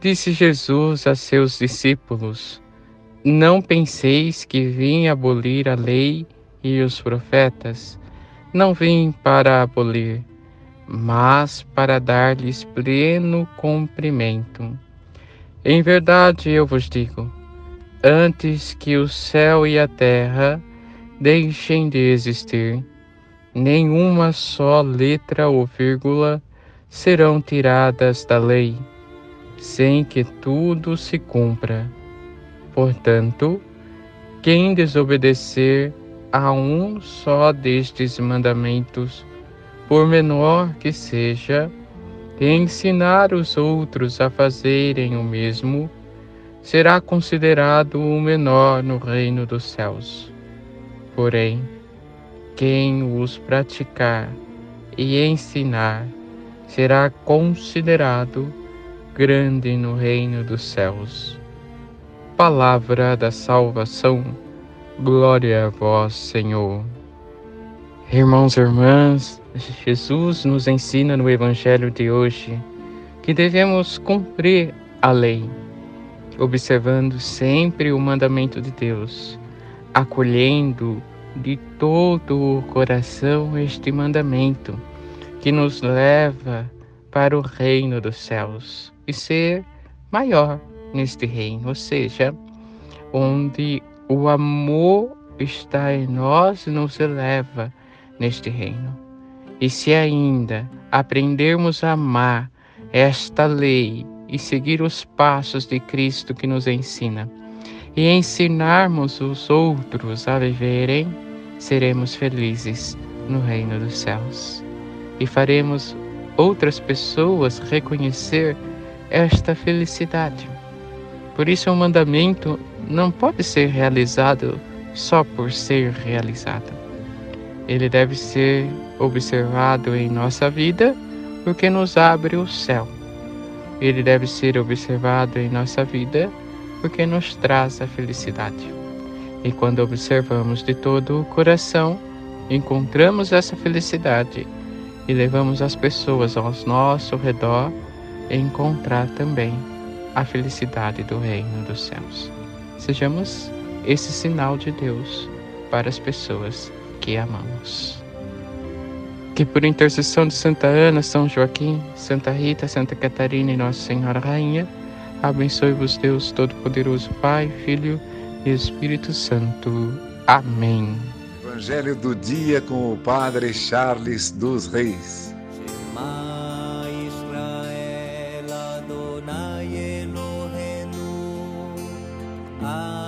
Disse Jesus a seus discípulos: Não penseis que vim abolir a lei e os profetas. Não vim para abolir, mas para dar-lhes pleno cumprimento. Em verdade eu vos digo: antes que o céu e a terra deixem de existir, nenhuma só letra ou vírgula serão tiradas da lei sem que tudo se cumpra. Portanto, quem desobedecer a um só destes mandamentos, por menor que seja, e ensinar os outros a fazerem o mesmo, será considerado o menor no reino dos céus. Porém, quem os praticar e ensinar será considerado grande no reino dos céus. Palavra da salvação, glória a vós, Senhor. Irmãos e irmãs, Jesus nos ensina no Evangelho de hoje que devemos cumprir a lei, observando sempre o mandamento de Deus, acolhendo de todo o coração este mandamento que nos leva para o reino dos céus e ser maior neste reino, ou seja, onde o amor está em nós nos eleva neste reino. E se ainda aprendermos a amar esta lei e seguir os passos de Cristo que nos ensina, e ensinarmos os outros a viverem, seremos felizes no reino dos céus. E faremos outras pessoas reconhecer esta felicidade. Por isso, o mandamento não pode ser realizado só por ser realizado. Ele deve ser observado em nossa vida porque nos abre o céu. Ele deve ser observado em nossa vida porque nos traz a felicidade. E quando observamos de todo o coração, encontramos essa felicidade e levamos as pessoas ao nosso redor encontrar também a felicidade do reino dos céus. Sejamos esse sinal de Deus para as pessoas que amamos. Que por intercessão de Santa Ana, São Joaquim, Santa Rita, Santa Catarina e Nossa Senhora Rainha, abençoe-vos Deus Todo-Poderoso, Pai, Filho e Espírito Santo. Amém. Evangelho do dia com o Padre Charles dos Reis. I